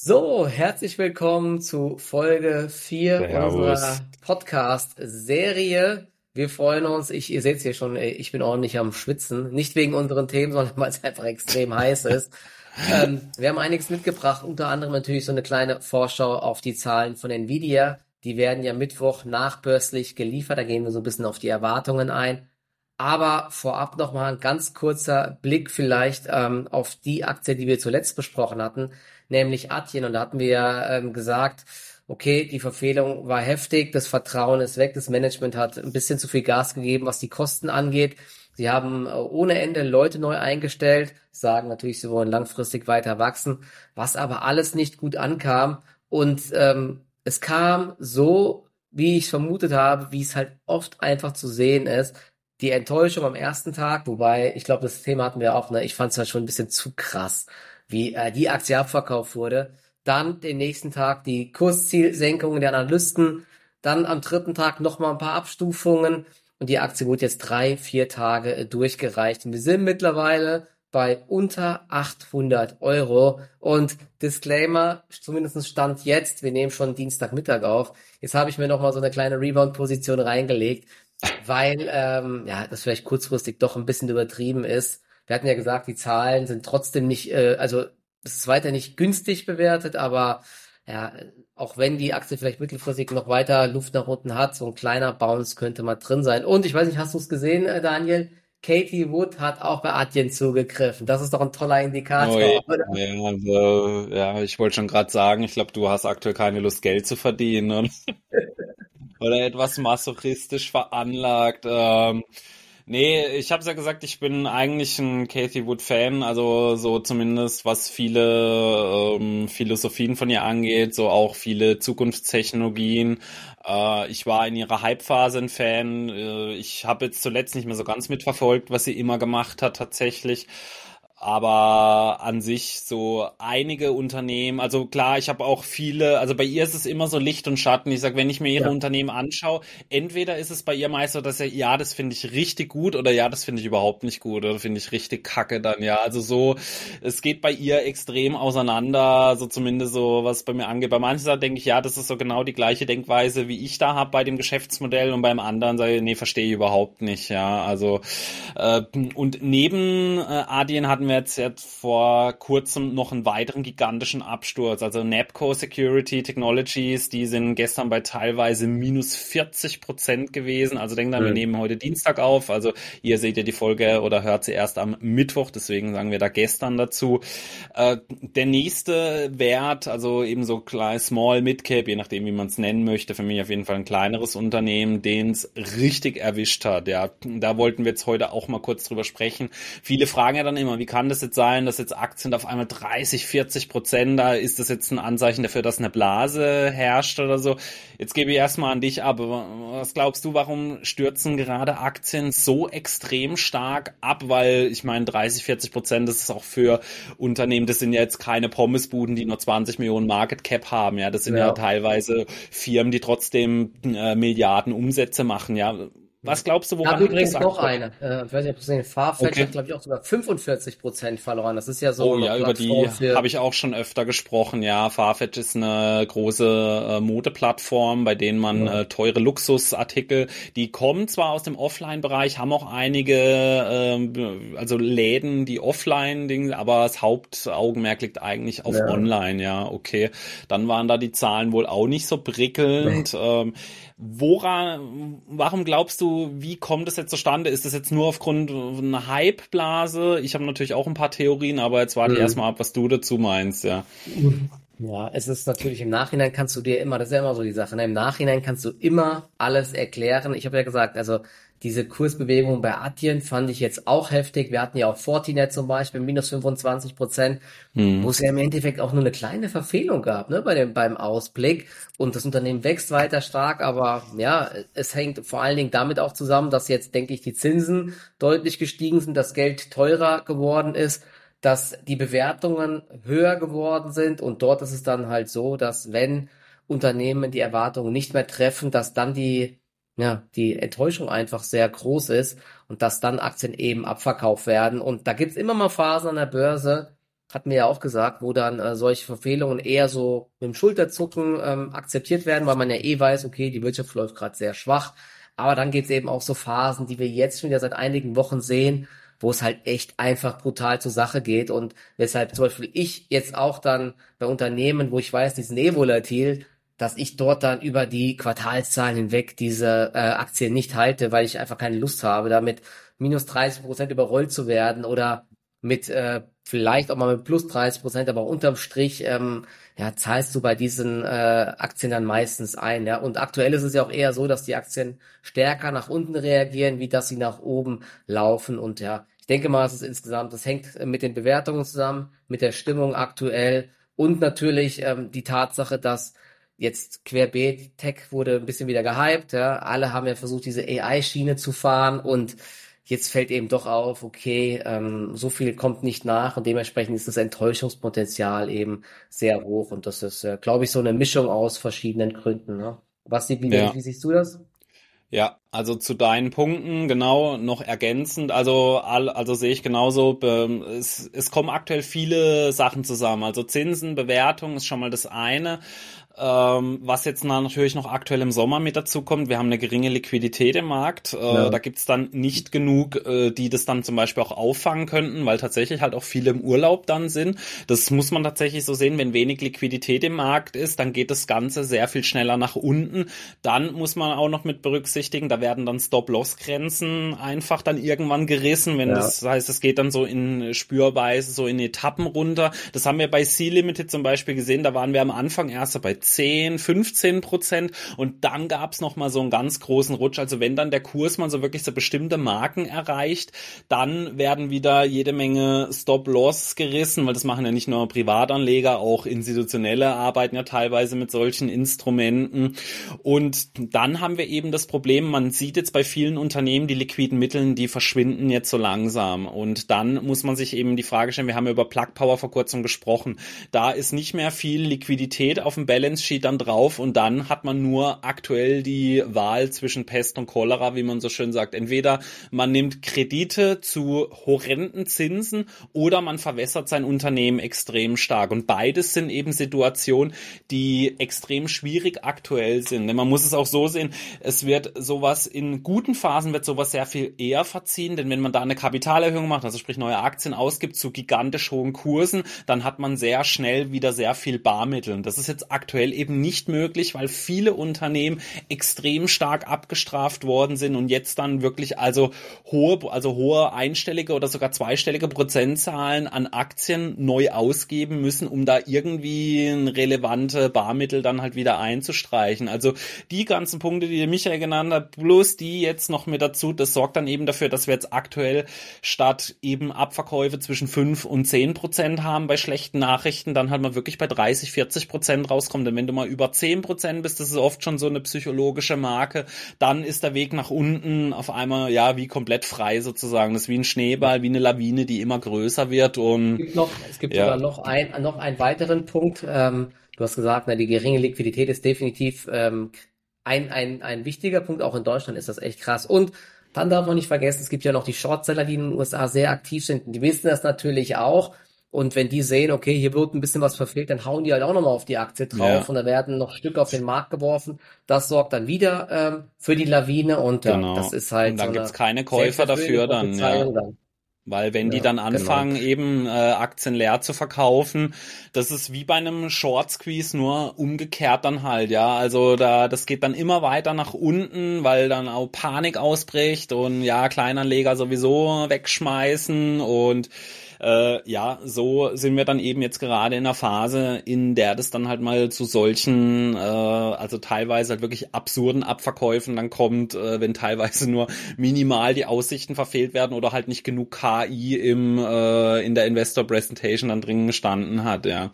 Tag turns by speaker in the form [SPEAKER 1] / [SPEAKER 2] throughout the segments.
[SPEAKER 1] So, herzlich willkommen zu Folge 4 unserer Podcast-Serie. Wir freuen uns, ich, ihr seht es hier schon, ich bin ordentlich am Schwitzen. Nicht wegen unseren Themen, sondern weil es einfach extrem heiß ist. Ähm, wir haben einiges mitgebracht, unter anderem natürlich so eine kleine Vorschau auf die Zahlen von Nvidia. Die werden ja Mittwoch nachbörslich geliefert, da gehen wir so ein bisschen auf die Erwartungen ein. Aber vorab nochmal ein ganz kurzer Blick vielleicht ähm, auf die Aktie, die wir zuletzt besprochen hatten nämlich Atjen. Und da hatten wir ja ähm, gesagt, okay, die Verfehlung war heftig, das Vertrauen ist weg, das Management hat ein bisschen zu viel Gas gegeben, was die Kosten angeht. Sie haben äh, ohne Ende Leute neu eingestellt, sagen natürlich, sie wollen langfristig weiter wachsen, was aber alles nicht gut ankam. Und ähm, es kam so, wie ich vermutet habe, wie es halt oft einfach zu sehen ist. Die Enttäuschung am ersten Tag, wobei, ich glaube, das Thema hatten wir auch, ne? Ich fand es halt schon ein bisschen zu krass wie äh, die Aktie abverkauft wurde. Dann den nächsten Tag die Kurszielsenkungen der Analysten. Dann am dritten Tag nochmal ein paar Abstufungen. Und die Aktie wurde jetzt drei, vier Tage äh, durchgereicht. Und wir sind mittlerweile bei unter 800 Euro. Und Disclaimer, zumindest Stand jetzt, wir nehmen schon Dienstagmittag auf. Jetzt habe ich mir nochmal so eine kleine Rebound-Position reingelegt, weil ähm, ja das vielleicht kurzfristig doch ein bisschen übertrieben ist wir hatten ja gesagt, die Zahlen sind trotzdem nicht, äh, also es ist weiter nicht günstig bewertet, aber ja, auch wenn die Aktie vielleicht mittelfristig noch weiter Luft nach unten hat, so ein kleiner Bounce könnte mal drin sein. Und ich weiß nicht, hast du es gesehen, äh, Daniel? Katie Wood hat auch bei Adyen zugegriffen. Das ist doch ein toller Indikator. Oh, ja,
[SPEAKER 2] ja, also, ja, ich wollte schon gerade sagen, ich glaube, du hast aktuell keine Lust, Geld zu verdienen. Oder, oder etwas masochistisch veranlagt. Ähm, Nee, ich habe ja gesagt, ich bin eigentlich ein Kathy Wood Fan, also so zumindest was viele ähm, Philosophien von ihr angeht, so auch viele Zukunftstechnologien. Äh, ich war in ihrer Hype-Phase ein Fan. Äh, ich habe jetzt zuletzt nicht mehr so ganz mitverfolgt, was sie immer gemacht hat tatsächlich aber an sich so einige Unternehmen, also klar, ich habe auch viele, also bei ihr ist es immer so Licht und Schatten. Ich sag, wenn ich mir ihre ja. Unternehmen anschaue, entweder ist es bei ihr meist so, dass er, ja, das finde ich richtig gut oder ja, das finde ich überhaupt nicht gut oder finde ich richtig kacke dann, ja. Also so, es geht bei ihr extrem auseinander, so zumindest so, was bei mir angeht. Bei manchen Sachen denke ich, ja, das ist so genau die gleiche Denkweise, wie ich da habe bei dem Geschäftsmodell und beim anderen sage ich, nee, verstehe ich überhaupt nicht, ja. Also, äh, und neben äh, Adyen hatten wir jetzt, jetzt vor kurzem noch einen weiteren gigantischen Absturz. Also Napco Security Technologies, die sind gestern bei teilweise minus 40 Prozent gewesen. Also denkt dann, mhm. wir nehmen heute Dienstag auf. Also ihr seht ja die Folge oder hört sie erst am Mittwoch. Deswegen sagen wir da gestern dazu. Äh, der nächste Wert, also eben so klein, Small, Mid Cap, je nachdem, wie man es nennen möchte, für mich auf jeden Fall ein kleineres Unternehmen, den es richtig erwischt hat. Ja, da wollten wir jetzt heute auch mal kurz drüber sprechen. Viele fragen ja dann immer, wie kann das jetzt sein, dass jetzt Aktien auf einmal 30, 40 Prozent, da ist das jetzt ein Anzeichen dafür, dass eine Blase herrscht oder so. Jetzt gebe ich erstmal an dich ab. Was glaubst du, warum stürzen gerade Aktien so extrem stark ab? Weil ich meine, 30, 40 Prozent, das ist auch für Unternehmen, das sind ja jetzt keine Pommesbuden, die nur 20 Millionen Market Cap haben. Ja, das sind ja, ja teilweise Firmen, die trotzdem äh, Milliarden Umsätze machen. Ja, was glaubst du, woran
[SPEAKER 1] hat übrigens noch eine. Äh, ich weiß nicht, ob du gesehen Farfetch okay. hat, glaube ich, auch sogar 45 Prozent verloren. Das ist ja so.
[SPEAKER 2] Oh ja, über die habe ich auch schon öfter gesprochen. Ja, Farfetch ist eine große äh, Modeplattform, bei denen man ja. äh, teure Luxusartikel, die kommen zwar aus dem Offline-Bereich, haben auch einige, äh, also Läden, die Offline-Dinge, aber das Hauptaugenmerk liegt eigentlich auf ja. Online. Ja, okay. Dann waren da die Zahlen wohl auch nicht so prickelnd. Nee. Ähm, Woran, warum glaubst du, wie kommt es jetzt zustande? Ist das jetzt nur aufgrund einer Hype-Blase? Ich habe natürlich auch ein paar Theorien, aber jetzt warte mhm. erstmal ab, was du dazu meinst, ja.
[SPEAKER 1] Ja, es ist natürlich im Nachhinein kannst du dir immer, das ist ja immer so die Sache, ne? im Nachhinein kannst du immer alles erklären. Ich habe ja gesagt, also diese Kursbewegung bei Adyen fand ich jetzt auch heftig. Wir hatten ja auch Fortinet zum Beispiel, minus 25 Prozent, hm. wo es ja im Endeffekt auch nur eine kleine Verfehlung gab, ne, bei dem, beim Ausblick. Und das Unternehmen wächst weiter stark, aber ja, es hängt vor allen Dingen damit auch zusammen, dass jetzt, denke ich, die Zinsen deutlich gestiegen sind, das Geld teurer geworden ist, dass die Bewertungen höher geworden sind und dort ist es dann halt so, dass wenn Unternehmen die Erwartungen nicht mehr treffen, dass dann die ja, die Enttäuschung einfach sehr groß ist und dass dann Aktien eben abverkauft werden. Und da gibt's immer mal Phasen an der Börse, hat mir ja auch gesagt, wo dann äh, solche Verfehlungen eher so mit dem Schulterzucken ähm, akzeptiert werden, weil man ja eh weiß, okay, die Wirtschaft läuft gerade sehr schwach. Aber dann gibt es eben auch so Phasen, die wir jetzt schon wieder seit einigen Wochen sehen, wo es halt echt einfach brutal zur Sache geht und weshalb zum Beispiel ich jetzt auch dann bei Unternehmen, wo ich weiß, die sind eh volatil, dass ich dort dann über die Quartalszahlen hinweg diese äh, Aktien nicht halte, weil ich einfach keine Lust habe, damit minus 30 Prozent überrollt zu werden oder mit äh, vielleicht auch mal mit plus 30 Prozent, aber unterm Strich ähm, ja, zahlst du bei diesen äh, Aktien dann meistens ein. Ja? Und aktuell ist es ja auch eher so, dass die Aktien stärker nach unten reagieren, wie dass sie nach oben laufen. Und ja, ich denke mal, es ist insgesamt, das hängt mit den Bewertungen zusammen, mit der Stimmung aktuell und natürlich ähm, die Tatsache, dass jetzt querbeet Tech wurde ein bisschen wieder gehypt. Ja? Alle haben ja versucht, diese AI-Schiene zu fahren und Jetzt fällt eben doch auf, okay, ähm, so viel kommt nicht nach und dementsprechend ist das Enttäuschungspotenzial eben sehr hoch und das ist, äh, glaube ich, so eine Mischung aus verschiedenen Gründen. Ne? Was, wie, ja. wie siehst du das?
[SPEAKER 2] Ja, also zu deinen Punkten genau noch ergänzend. Also also sehe ich genauso. Es, es kommen aktuell viele Sachen zusammen. Also Zinsen, Bewertung ist schon mal das eine. Ähm, was jetzt natürlich noch aktuell im Sommer mit dazu kommt, wir haben eine geringe Liquidität im Markt. Äh, ja. Da gibt's dann nicht genug, äh, die das dann zum Beispiel auch auffangen könnten, weil tatsächlich halt auch viele im Urlaub dann sind. Das muss man tatsächlich so sehen, wenn wenig Liquidität im Markt ist, dann geht das Ganze sehr viel schneller nach unten. Dann muss man auch noch mit berücksichtigen, da werden dann Stop-Loss-Grenzen einfach dann irgendwann gerissen, wenn ja. das, heißt, es geht dann so in Spürweise, so in Etappen runter. Das haben wir bei C-Limited zum Beispiel gesehen, da waren wir am Anfang erst bei 10, 15 Prozent und dann gab's noch mal so einen ganz großen Rutsch. Also wenn dann der Kurs mal so wirklich so bestimmte Marken erreicht, dann werden wieder jede Menge Stop-Loss gerissen, weil das machen ja nicht nur Privatanleger, auch institutionelle arbeiten ja teilweise mit solchen Instrumenten. Und dann haben wir eben das Problem, man sieht jetzt bei vielen Unternehmen die liquiden Mittel, die verschwinden jetzt so langsam. Und dann muss man sich eben die Frage stellen, wir haben ja über Plug Power vor kurzem gesprochen, da ist nicht mehr viel Liquidität auf dem Balance Balance Sheet dann drauf und dann hat man nur aktuell die Wahl zwischen Pest und Cholera, wie man so schön sagt. Entweder man nimmt Kredite zu horrenden Zinsen oder man verwässert sein Unternehmen extrem stark. Und beides sind eben Situationen, die extrem schwierig aktuell sind. Denn man muss es auch so sehen, es wird sowas in guten Phasen wird sowas sehr viel eher verziehen, denn wenn man da eine Kapitalerhöhung macht, also sprich neue Aktien ausgibt zu gigantisch hohen Kursen, dann hat man sehr schnell wieder sehr viel Barmittel. Und das ist jetzt aktuell aktuell eben nicht möglich, weil viele Unternehmen extrem stark abgestraft worden sind und jetzt dann wirklich also hohe, also hohe einstellige oder sogar zweistellige Prozentzahlen an Aktien neu ausgeben müssen, um da irgendwie relevante Barmittel dann halt wieder einzustreichen. Also die ganzen Punkte, die Michael genannt hat, plus die jetzt noch mit dazu, das sorgt dann eben dafür, dass wir jetzt aktuell statt eben Abverkäufe zwischen 5 und 10 Prozent haben bei schlechten Nachrichten, dann halt mal wirklich bei 30, 40 Prozent rauskommt. Denn wenn du mal über 10% bist, das ist oft schon so eine psychologische Marke, dann ist der Weg nach unten auf einmal, ja, wie komplett frei sozusagen. Das ist wie ein Schneeball, wie eine Lawine, die immer größer wird und.
[SPEAKER 1] Es gibt noch, es gibt ja. sogar noch ein, noch einen weiteren Punkt. Ähm, du hast gesagt, na, die geringe Liquidität ist definitiv ähm, ein, ein, ein wichtiger Punkt. Auch in Deutschland ist das echt krass. Und dann darf man nicht vergessen, es gibt ja noch die Shortseller, die in den USA sehr aktiv sind. Die wissen das natürlich auch. Und wenn die sehen, okay, hier wird ein bisschen was verfehlt, dann hauen die halt auch nochmal auf die Aktie drauf ja. und da werden noch Stücke auf den Markt geworfen. Das sorgt dann wieder ähm, für die Lawine und genau. ja, das ist halt. Und
[SPEAKER 2] dann so gibt's keine Käufer dafür dann, ja. dann. Weil wenn ja, die dann genau. anfangen, genau. eben äh, Aktien leer zu verkaufen, das ist wie bei einem Short Squeeze, nur umgekehrt dann halt, ja. Also da, das geht dann immer weiter nach unten, weil dann auch Panik ausbricht und ja, Kleinanleger sowieso wegschmeißen und äh, ja, so sind wir dann eben jetzt gerade in einer Phase, in der das dann halt mal zu solchen, äh, also teilweise halt wirklich absurden Abverkäufen dann kommt, äh, wenn teilweise nur minimal die Aussichten verfehlt werden oder halt nicht genug KI im äh, in der Investor Presentation dann drin gestanden hat, ja.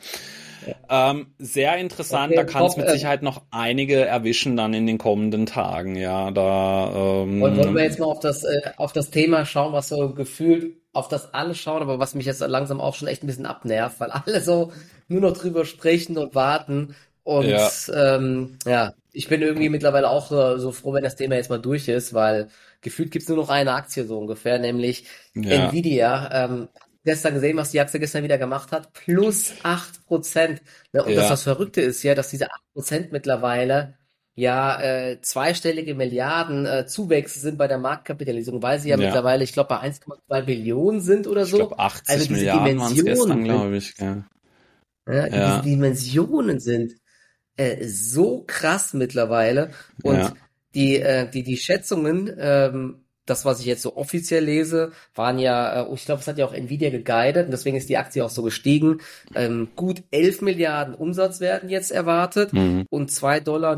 [SPEAKER 2] Ähm, sehr interessant, okay, da kann es mit äh, Sicherheit noch einige erwischen dann in den kommenden Tagen, ja. Da
[SPEAKER 1] ähm, wollen wir jetzt mal auf das äh, auf das Thema schauen, was so gefühlt auf das alle schauen, aber was mich jetzt langsam auch schon echt ein bisschen abnervt, weil alle so nur noch drüber sprechen und warten. Und ja, ähm, ja ich bin irgendwie mittlerweile auch so, so froh, wenn das Thema jetzt mal durch ist, weil gefühlt gibt's nur noch eine Aktie so ungefähr, nämlich ja. Nvidia. Ähm, gestern gesehen, was die Aktie gestern wieder gemacht hat. Plus acht Prozent. Ne? Und
[SPEAKER 2] Ja.
[SPEAKER 1] das, was Verrückte ist ja, dass diese acht Prozent mittlerweile ja äh, zweistellige Milliarden äh, Zuwächse sind bei der Marktkapitalisierung, weil sie ja,
[SPEAKER 2] Ja.
[SPEAKER 1] mittlerweile, ich glaube, bei 1,2 Billionen sind oder
[SPEAKER 2] Ich
[SPEAKER 1] so.
[SPEAKER 2] glaube 80
[SPEAKER 1] Also diese
[SPEAKER 2] Milliarden waren es
[SPEAKER 1] Dimensionen
[SPEAKER 2] gestern,
[SPEAKER 1] sind-
[SPEAKER 2] glaube ich. Gell?
[SPEAKER 1] Ja,
[SPEAKER 2] Ja.
[SPEAKER 1] Diese Dimensionen sind äh, so krass mittlerweile und
[SPEAKER 2] Ja.
[SPEAKER 1] die, äh, die, die Schätzungen, ähm, das, was ich jetzt so offiziell lese, waren ja, äh, ich glaube, es hat ja auch Nvidia geguidet und deswegen ist die Aktie auch so gestiegen. Ähm, gut 11 Milliarden Umsatz werden jetzt erwartet
[SPEAKER 2] Mhm.
[SPEAKER 1] und 2,07 Dollar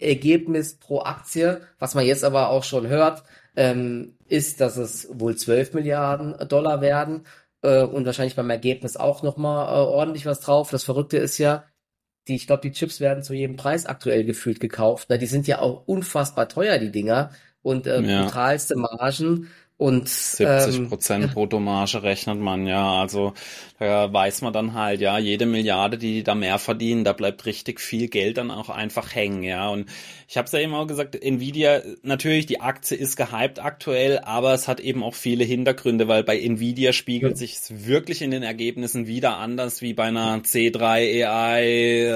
[SPEAKER 1] Ergebnis pro Aktie. Was man jetzt aber auch schon hört, ähm, ist, dass es wohl 12 Milliarden Dollar werden äh, und wahrscheinlich beim Ergebnis auch nochmal äh, ordentlich was drauf. Das Verrückte ist ja, die, ich glaube, die Chips werden zu jedem Preis aktuell gefühlt gekauft. Na, die sind ja auch unfassbar teuer, die Dinger. Und äh,
[SPEAKER 2] Ja.
[SPEAKER 1] brutalste Margen. Und
[SPEAKER 2] 70
[SPEAKER 1] ähm,
[SPEAKER 2] Prozent Bruttomarge rechnet man, ja. Also da weiß man dann halt, ja, jede Milliarde, die die da mehr verdienen, da bleibt richtig viel Geld dann auch einfach hängen, ja. Und ich habe es ja eben auch gesagt, Nvidia, natürlich, die Aktie ist gehypt aktuell, aber es hat eben auch viele Hintergründe, weil bei Nvidia spiegelt
[SPEAKER 1] Ja.
[SPEAKER 2] sich es wirklich in den Ergebnissen wieder anders wie bei einer C3 AI,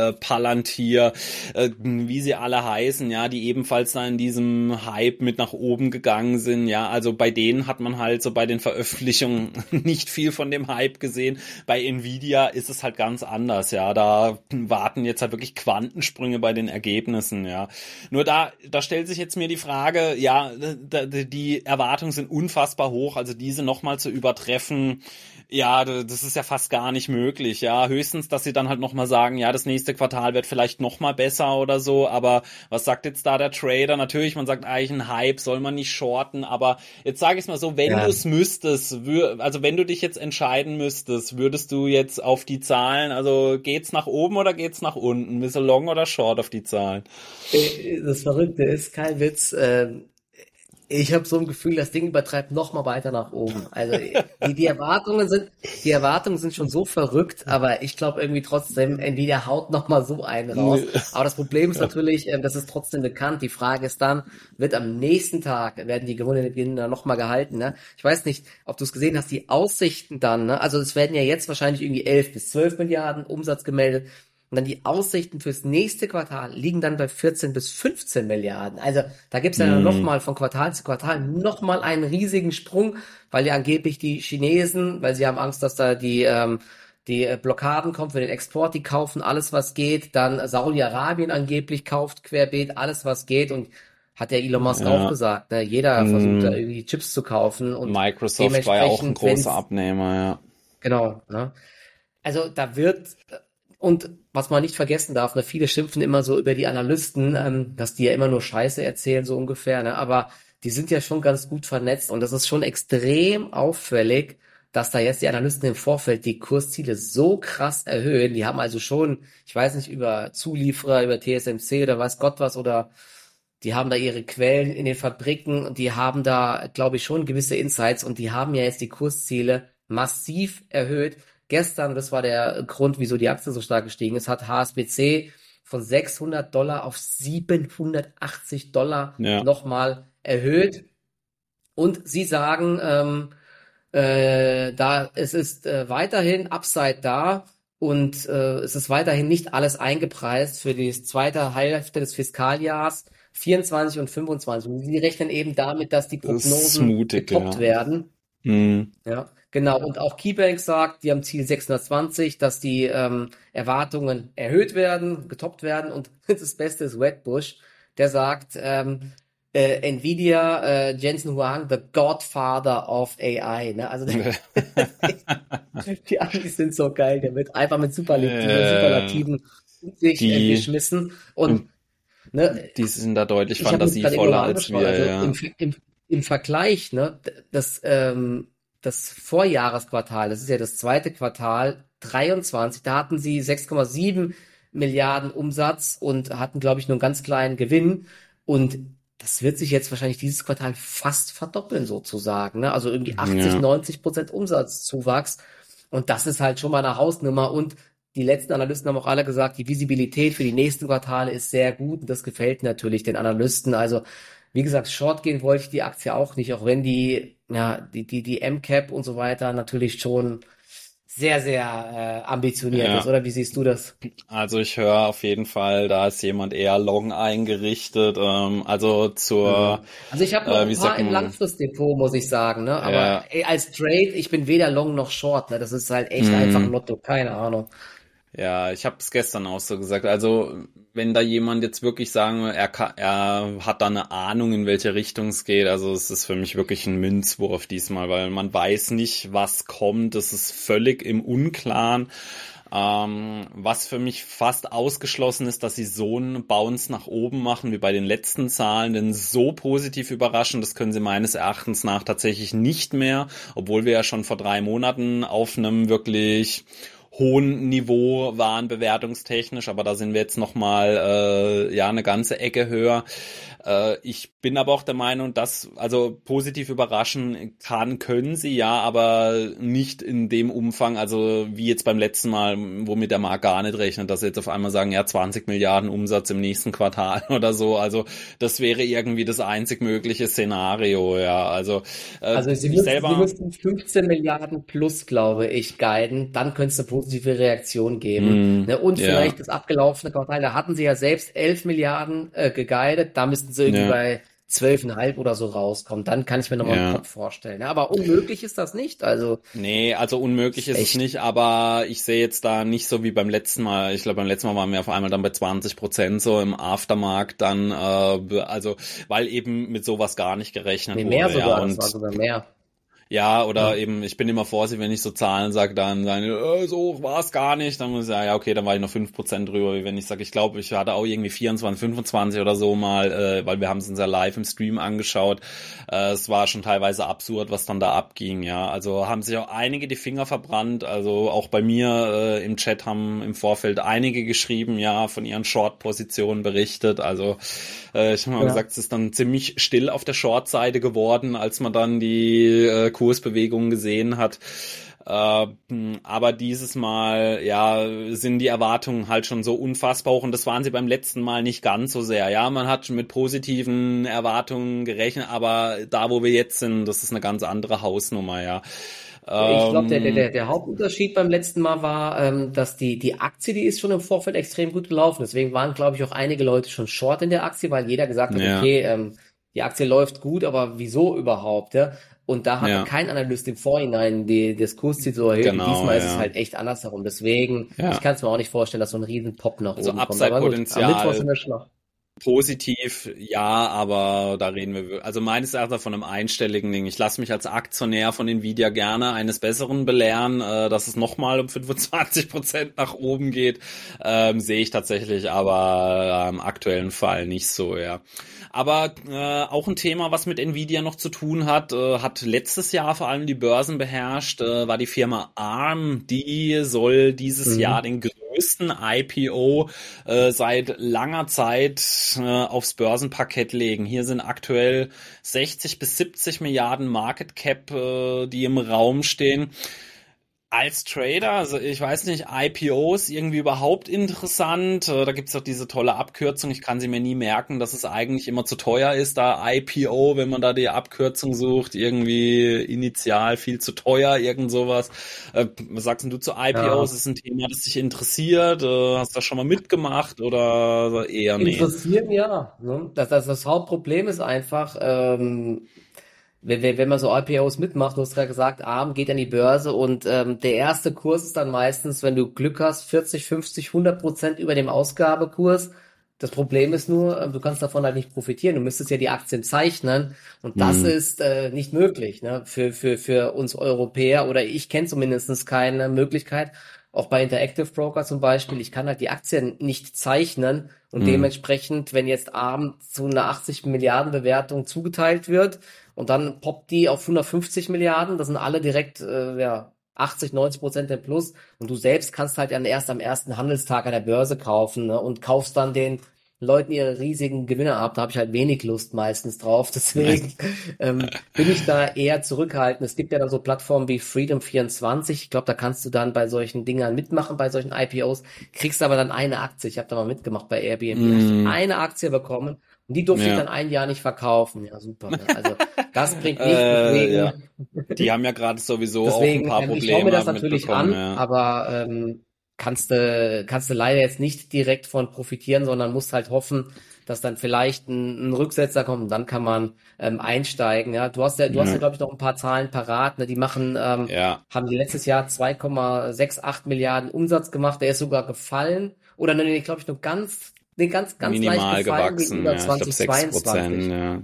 [SPEAKER 2] äh, Palantir, äh, wie sie alle heißen, ja, die ebenfalls da in diesem Hype mit nach oben gegangen sind, ja. Also bei denen hat man halt so bei den Veröffentlichungen nicht viel von dem Hype gesehen. Bei Nvidia ist es halt ganz anders, ja. Da warten jetzt halt wirklich Quantensprünge bei den Ergebnissen, ja. Nur da, da stellt sich jetzt mir die Frage, ja, die Erwartungen sind unfassbar hoch, also diese nochmal zu übertreffen, ja, das ist ja fast gar nicht möglich, ja. Höchstens, dass sie dann halt nochmal sagen, ja, das nächste Quartal wird vielleicht nochmal besser oder so, aber was sagt jetzt da der Trader? Natürlich, man sagt eigentlich ein Hype, soll man nicht shorten, aber jetzt sage ich es mal so, wenn
[SPEAKER 1] Ja.
[SPEAKER 2] du es müsstest, wür- also wenn du dich jetzt entscheiden müsstest, würdest du jetzt auf die Zahlen, also geht's nach oben oder geht's nach unten? Du long oder short auf die Zahlen?
[SPEAKER 1] Äh, Das Verrückte ist, kein Witz, ähm, ich habe so ein Gefühl, das Ding übertreibt noch mal weiter nach oben. Also die, die Erwartungen sind, die Erwartungen sind schon so verrückt, aber ich glaube irgendwie trotzdem, Nvidia haut noch mal so einen raus. Aber das Problem ist natürlich, ähm, das ist trotzdem bekannt. Die Frage ist dann, wird am nächsten Tag, werden die Gewinne dann noch mal gehalten? Ne? Ich weiß nicht, ob du es gesehen hast, die Aussichten dann, ne? also es werden ja jetzt wahrscheinlich irgendwie 11 bis 12 Milliarden Umsatz gemeldet. Und dann die Aussichten fürs nächste Quartal liegen dann bei 14 bis 15 Milliarden. Also da gibt's ja
[SPEAKER 2] Mhm.
[SPEAKER 1] nochmal von Quartal zu Quartal nochmal einen riesigen Sprung, weil ja angeblich die Chinesen, weil sie haben Angst, dass da die, ähm, die äh, Blockaden kommen für den Export, die kaufen alles, was geht. Dann Saudi-Arabien angeblich kauft querbeet alles, was geht. Und hat der Elon Musk
[SPEAKER 2] Ja.
[SPEAKER 1] auch gesagt, ne? jeder
[SPEAKER 2] Mhm.
[SPEAKER 1] versucht da irgendwie Chips zu kaufen. Und
[SPEAKER 2] Microsoft war ja auch ein großer Abnehmer, ja.
[SPEAKER 1] Genau, ne? Also da wird und was man nicht vergessen darf, ne, viele schimpfen immer so über die Analysten, ähm, dass die ja immer nur Scheiße erzählen, so ungefähr, ne? Aber die sind ja schon ganz gut vernetzt und das ist schon extrem auffällig, dass da jetzt die Analysten im Vorfeld die Kursziele so krass erhöhen. Die haben also schon, ich weiß nicht, über Zulieferer, über TSMC oder weiß Gott was oder die haben da ihre Quellen in den Fabriken und die haben da, glaube ich, schon gewisse Insights und die haben ja jetzt die Kursziele massiv erhöht. Gestern, das war der Grund, wieso die Aktie so stark gestiegen ist, hat HSBC von 600 Dollar auf 780 Dollar
[SPEAKER 2] Ja.
[SPEAKER 1] nochmal erhöht. Und sie sagen, ähm, äh, da es ist äh, weiterhin Upside da und äh, es ist weiterhin nicht alles eingepreist für die zweite Hälfte des Fiskaljahrs 24 und 25. Und sie rechnen eben damit, dass die Prognosen
[SPEAKER 2] mutig,
[SPEAKER 1] getoppt
[SPEAKER 2] ja.
[SPEAKER 1] werden.
[SPEAKER 2] Mhm.
[SPEAKER 1] Ja, genau. Und auch KeyBank sagt, die haben Ziel 620, dass die ähm, Erwartungen erhöht werden, getoppt werden. Und das Beste ist Wedbush, der sagt, ähm, äh, Nvidia, äh, Jensen Huang, the Godfather of AI. Ne? Also die Amis sind so geil, der wird einfach mit Superlativen,
[SPEAKER 2] Äh,
[SPEAKER 1] Superlativen sich
[SPEAKER 2] die-
[SPEAKER 1] geschmissen. Und ne,
[SPEAKER 2] Die sind da deutlich fantasievoller als wir,
[SPEAKER 1] Also
[SPEAKER 2] ja.
[SPEAKER 1] im, im, im Vergleich, ne, das, ähm, das Vorjahresquartal, das ist ja das zweite Quartal 23, da hatten sie 6,7 Milliarden Umsatz und hatten, glaube ich, nur einen ganz kleinen Gewinn. Und das wird sich jetzt wahrscheinlich dieses Quartal fast verdoppeln, sozusagen. Ne? Also irgendwie 80,
[SPEAKER 2] Ja.
[SPEAKER 1] 90 Prozent Umsatzzuwachs. Und das ist halt schon mal eine Hausnummer. Und die letzten Analysten haben auch alle gesagt, die Visibilität für die nächsten Quartale ist sehr gut. Und das gefällt natürlich den Analysten. Also wie gesagt, Short gehen wollte ich die Aktie auch nicht, auch wenn die, ja, die, die, die M-Cap und so weiter natürlich schon sehr, sehr äh, ambitioniert ja. ist, oder wie siehst du das?
[SPEAKER 2] Also ich höre auf jeden Fall, da ist jemand eher long eingerichtet. Ähm, also zur.
[SPEAKER 1] Also ich habe noch äh, ein paar im Langfristdepot, muss ich sagen, ne? Aber ja. ey, als Trade, ich bin weder long noch short, ne? Das ist halt echt mhm. einfach ein Lotto, keine Ahnung.
[SPEAKER 2] Ja, ich habe es gestern auch so gesagt. Also wenn da jemand jetzt wirklich sagen, er, kann, er hat da eine Ahnung, in welche Richtung es geht, also es ist für mich wirklich ein Münzwurf diesmal, weil man weiß nicht, was kommt. Es ist völlig im Unklaren. Ähm, was für mich fast ausgeschlossen ist, dass sie so einen Bounce nach oben machen wie bei den letzten Zahlen, denn so positiv überraschen, das können sie meines Erachtens nach tatsächlich nicht mehr, obwohl wir ja schon vor drei Monaten auf einem wirklich hohen Niveau waren bewertungstechnisch, aber da sind wir jetzt noch mal äh, ja eine ganze Ecke höher. Äh, ich bin aber auch der Meinung, dass also positiv überraschen kann, können sie ja, aber nicht in dem Umfang, also wie jetzt beim letzten Mal, womit der Markt gar nicht rechnet, dass sie jetzt auf einmal sagen, ja 20 Milliarden Umsatz im nächsten Quartal oder so. Also das wäre irgendwie das einzig mögliche Szenario, ja. Also,
[SPEAKER 1] äh, also sie, müssen, selber, sie müssten 15 Milliarden plus, glaube ich, guiden, dann könnte es eine positive Reaktion geben. Mm, ne? Und ja. vielleicht das abgelaufene Quartal, da hatten sie ja selbst 11 Milliarden äh, geguidet, da müssten sie irgendwie ja. bei zwölfeinhalb oder so rauskommt, dann kann ich mir nochmal ja. einen Kopf vorstellen. Aber unmöglich ist das nicht. Also
[SPEAKER 2] nee, also unmöglich ist, ist es nicht. Aber ich sehe jetzt da nicht so wie beim letzten Mal. Ich glaube, beim letzten Mal waren wir auf einmal dann bei 20 Prozent so im Aftermarkt dann, äh, also weil eben mit sowas gar nicht gerechnet nee,
[SPEAKER 1] mehr
[SPEAKER 2] wurde.
[SPEAKER 1] Sogar, ja, und, das war sogar mehr.
[SPEAKER 2] Ja, oder ja. eben, ich bin immer vorsichtig, wenn ich so Zahlen sage, dann sagen, äh, so hoch war es gar nicht. Dann muss ich sagen, ja, okay, dann war ich noch fünf Prozent drüber. Wie wenn ich sage, ich glaube, ich hatte auch irgendwie 24, 25 oder so mal, äh, weil wir haben es uns ja live im Stream angeschaut. Äh, es war schon teilweise absurd, was dann da abging, ja. Also haben sich auch einige die Finger verbrannt. Also auch bei mir äh, im Chat haben im Vorfeld einige geschrieben, ja, von ihren Short-Positionen berichtet. Also äh, ich habe mal ja. gesagt, es ist dann ziemlich still auf der Short-Seite geworden, als man dann die äh, Kursbewegungen gesehen hat. Äh, aber dieses Mal, ja, sind die Erwartungen halt schon so unfassbar hoch und das waren sie beim letzten Mal nicht ganz so sehr. Ja, man hat schon mit positiven Erwartungen gerechnet, aber da, wo wir jetzt sind, das ist eine ganz andere Hausnummer, ja.
[SPEAKER 1] Ich glaube, der, der, der Hauptunterschied beim letzten Mal war, ähm, dass die, die Aktie, die ist schon im Vorfeld extrem gut gelaufen. Deswegen waren, glaube ich, auch einige Leute schon short in der Aktie, weil jeder gesagt hat, ja. okay, ähm, die Aktie läuft gut, aber wieso überhaupt? Ja? Und da hat ja. kein Analyst im Vorhinein die, das Kursziel so erhöht. Genau, Diesmal ja. ist es halt echt andersherum. Deswegen, ja. ich kann es mir auch nicht vorstellen, dass so ein riesen Pop nach
[SPEAKER 2] also
[SPEAKER 1] oben
[SPEAKER 2] kommt. Also Upside-Potenzial positiv, ja, aber da reden wir, also meines Erachtens von einem einstelligen Ding. Ich lasse mich als Aktionär von Nvidia gerne eines Besseren belehren, äh, dass es nochmal um 25 Prozent nach oben geht, ähm, sehe ich tatsächlich aber im aktuellen Fall nicht so, ja. Aber äh, auch ein Thema, was mit Nvidia noch zu tun hat, äh, hat letztes Jahr vor allem die Börsen beherrscht, äh, war die Firma ARM. Die soll dieses mhm. Jahr den größten IPO äh, seit langer Zeit äh, aufs Börsenparkett legen. Hier sind aktuell 60 bis 70 Milliarden Market Cap, äh, die im Raum stehen als Trader, also ich weiß nicht, IPOs irgendwie überhaupt interessant. Äh, da gibt's doch diese tolle Abkürzung, ich kann sie mir nie merken, dass es eigentlich immer zu teuer ist, da IPO, wenn man da die Abkürzung sucht, irgendwie initial viel zu teuer, irgend sowas. Äh, was sagst du zu IPOs? Ja. Ist ein Thema, das dich interessiert? Äh, hast du das schon mal mitgemacht oder eher
[SPEAKER 1] nicht? Interessieren ja. Ne? Das, das, das Hauptproblem ist einfach, ähm, wenn, wenn man so IPOs mitmacht, du hast gerade gesagt, ARM geht an die Börse und ähm, der erste Kurs ist dann meistens, wenn du Glück hast, 40, 50, 100 Prozent über dem Ausgabekurs. Das Problem ist nur, äh, du kannst davon halt nicht profitieren. Du müsstest ja die Aktien zeichnen und das mhm. ist äh, nicht möglich ne? für, für, für uns Europäer oder ich kenne zumindest keine Möglichkeit. Auch bei Interactive Broker zum Beispiel, ich kann halt die Aktien nicht zeichnen und mhm. dementsprechend, wenn jetzt ARM zu einer 80 Milliarden Bewertung zugeteilt wird, und dann poppt die auf 150 Milliarden, das sind alle direkt äh, ja, 80, 90 Prozent im Plus. Und du selbst kannst halt dann erst am ersten Handelstag an der Börse kaufen ne, und kaufst dann den Leuten ihre riesigen Gewinne ab. Da habe ich halt wenig Lust meistens drauf. Deswegen ähm, bin ich da eher zurückhaltend. Es gibt ja dann so Plattformen wie Freedom24. Ich glaube, da kannst du dann bei solchen Dingern mitmachen, bei solchen IPOs, kriegst aber dann eine Aktie. Ich habe da mal mitgemacht bei Airbnb. Mm. Eine Aktie bekommen Und die durfte ja. ich dann ein Jahr nicht verkaufen. Ja, super. Ne? Also das bringt nichts. Deswegen,
[SPEAKER 2] äh, ja. Die haben ja gerade sowieso deswegen, auch ein paar Probleme. Ähm, ich schaue
[SPEAKER 1] mir das natürlich an, ja. aber ähm, kannst du kannst du leider jetzt nicht direkt von profitieren, sondern musst halt hoffen, dass dann vielleicht ein, ein Rücksetzer kommt und dann kann man ähm, einsteigen. Ja, du hast ja, du ja. hast ja glaube ich noch ein paar Zahlen parat. Ne? Die machen, ähm, ja. haben die letztes Jahr 2,68 Milliarden Umsatz gemacht. Der ist sogar gefallen oder ne, nee, glaube ich nur ganz, nee, ganz, ganz
[SPEAKER 2] Minimal leicht gefallen gewachsen. Ja, 2022. ja.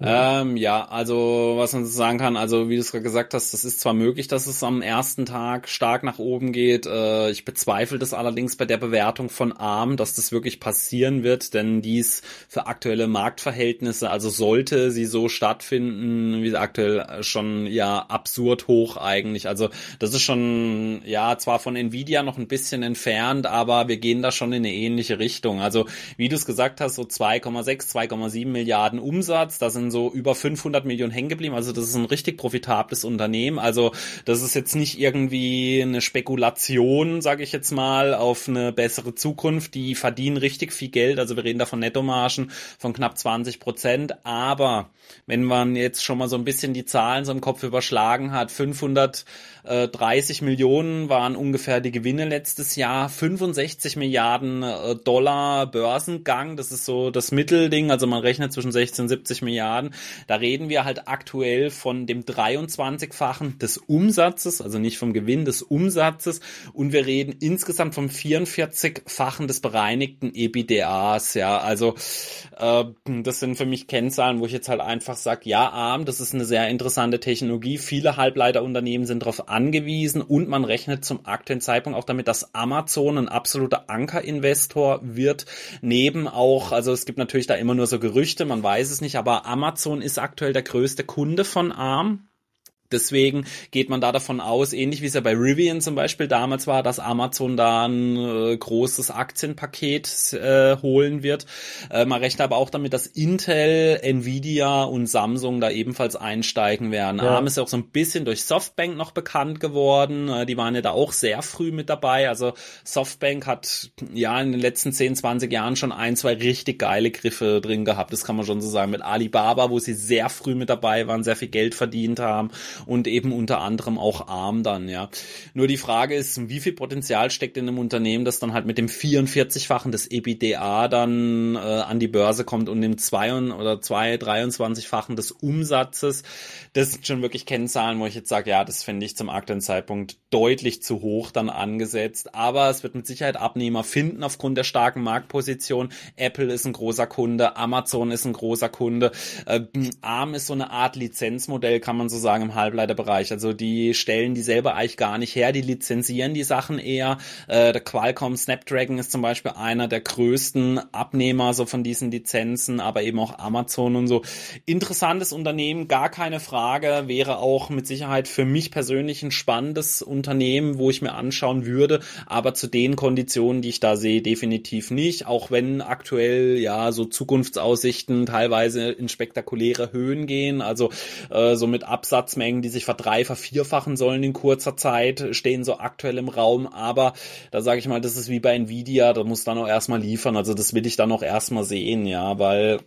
[SPEAKER 2] Ähm, ja, also was man sagen kann, also wie du es gerade gesagt hast, das ist zwar möglich, dass es am ersten Tag stark nach oben geht. Äh, ich bezweifle das allerdings bei der Bewertung von ARM, dass das wirklich passieren wird, denn dies für aktuelle Marktverhältnisse, also sollte sie so stattfinden, wie aktuell schon ja absurd hoch eigentlich. Also das ist schon ja zwar von Nvidia noch ein bisschen entfernt, aber wir gehen da schon in eine ähnliche Richtung. Also wie du es gesagt hast, so 2,6, 2,7 Milliarden Umsatz, da sind so über 500 Millionen hängen geblieben. Also das ist ein richtig profitables Unternehmen. Also das ist jetzt nicht irgendwie eine Spekulation, sage ich jetzt mal, auf eine bessere Zukunft. Die verdienen richtig viel Geld. Also wir reden da von Nettomargen von knapp 20 Prozent. Aber wenn man jetzt schon mal so ein bisschen die Zahlen so im Kopf überschlagen hat, 530 Millionen waren ungefähr die Gewinne letztes Jahr, 65 Milliarden äh, Dollar Börsengang, das ist so das Mittelding, also man rechnet zwischen 60 und 70 Milliarden. Da reden wir halt aktuell von dem 23-fachen des Umsatzes, also nicht vom Gewinn des Umsatzes und wir reden insgesamt vom 44-fachen des bereinigten EBDAs, ja, also äh, das sind für mich Kennzahlen, wo ich jetzt halt einfach sage, ja, ARM, das ist eine sehr interessante Technologie. Viele Halbleiterunternehmen sind darauf angewiesen und man rechnet zum aktuellen Zeitpunkt auch damit, dass Amazon ein absoluter Ankerinvestor wird. Neben auch, also es gibt natürlich da immer nur so Gerüchte, man weiß es nicht, aber Amazon ist aktuell der größte Kunde von ARM. Deswegen geht man da davon aus, ähnlich wie es ja bei Rivian zum Beispiel damals war, dass Amazon da ein äh, großes Aktienpaket äh, holen wird. Äh, man rechnet aber auch damit, dass Intel, Nvidia und Samsung da ebenfalls einsteigen werden. Ja. ARM ist ja auch so ein bisschen durch Softbank noch bekannt geworden. Äh, die waren ja da auch sehr früh mit dabei. Also Softbank hat ja in den letzten 10, 20 Jahren schon ein, zwei richtig geile Griffe drin gehabt. Das kann man schon so sagen. Mit Alibaba, wo sie sehr früh mit dabei waren, sehr viel Geld verdient haben und eben unter anderem auch ARM dann, ja. Nur die Frage ist, wie viel Potenzial steckt in einem Unternehmen, das dann halt mit dem 44-fachen des EBITDA dann äh, an die Börse kommt und dem 2 oder 2, 23-fachen des Umsatzes. Das sind schon wirklich Kennzahlen, wo ich jetzt sage, ja, das finde ich zum aktuellen Zeitpunkt deutlich zu hoch dann angesetzt. Aber es wird mit Sicherheit Abnehmer finden aufgrund der starken Marktposition. Apple ist ein großer Kunde, Amazon ist ein großer Kunde. Äh, ARM ist so eine Art Lizenzmodell, kann man so sagen, im Halb Halbleiterbereich. Also die stellen die selber eigentlich gar nicht her, die lizenzieren die Sachen eher. Äh, der Qualcomm Snapdragon ist zum Beispiel einer der größten Abnehmer so von diesen Lizenzen, aber eben auch Amazon und so. Interessantes Unternehmen, gar keine Frage, wäre auch mit Sicherheit für mich persönlich ein spannendes Unternehmen, wo ich mir anschauen würde, aber zu den Konditionen, die ich da sehe, definitiv nicht, auch wenn aktuell ja so Zukunftsaussichten teilweise in spektakuläre Höhen gehen, also äh, so mit Absatzmengen die sich verdrei, sollen in kurzer Zeit, stehen so aktuell im Raum. Aber da sage ich mal, das ist wie bei Nvidia, da muss dann auch erstmal liefern. Also das will ich dann auch erstmal sehen, ja, weil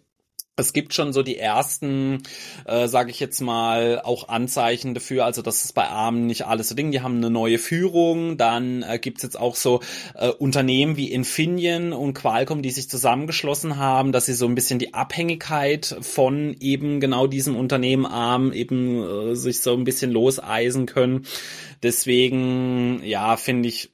[SPEAKER 2] es gibt schon so die ersten, äh, sage ich jetzt mal, auch Anzeichen dafür, also dass es bei Armen nicht alles so Ding, die haben eine neue Führung, dann äh, gibt's jetzt auch so äh, Unternehmen wie Infineon und Qualcomm, die sich zusammengeschlossen haben, dass sie so ein bisschen die Abhängigkeit von eben genau diesem Unternehmen Arm eben äh, sich so ein bisschen loseisen können. Deswegen, ja, finde ich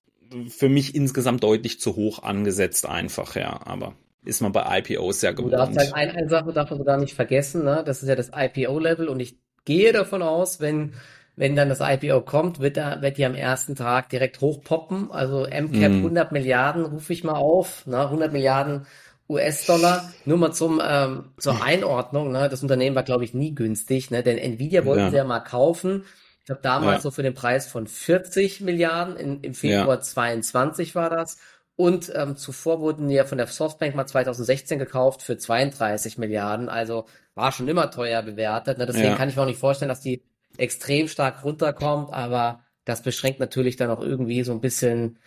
[SPEAKER 2] für mich insgesamt deutlich zu hoch angesetzt einfach, ja, aber ist man bei IPOs sehr gewohnt.
[SPEAKER 1] Du darfst halt eine, eine Sache darf man gar nicht vergessen, ne? das ist ja das IPO-Level und ich gehe davon aus, wenn wenn dann das IPO kommt, wird da wird die am ersten Tag direkt hochpoppen. Also MCAP mm. 100 Milliarden rufe ich mal auf, ne? 100 Milliarden US-Dollar. Nur mal zum ähm, zur Einordnung. Ne? Das Unternehmen war glaube ich nie günstig, ne? denn Nvidia wollten ja. sie ja mal kaufen. Ich glaube damals ja. so für den Preis von 40 Milliarden. In, Im Februar ja. 22 war das. Und ähm, zuvor wurden die ja von der Softbank mal 2016 gekauft für 32 Milliarden. Also war schon immer teuer bewertet. Ne? Deswegen ja. kann ich mir auch nicht vorstellen, dass die extrem stark runterkommt. Aber das beschränkt natürlich dann auch irgendwie so ein bisschen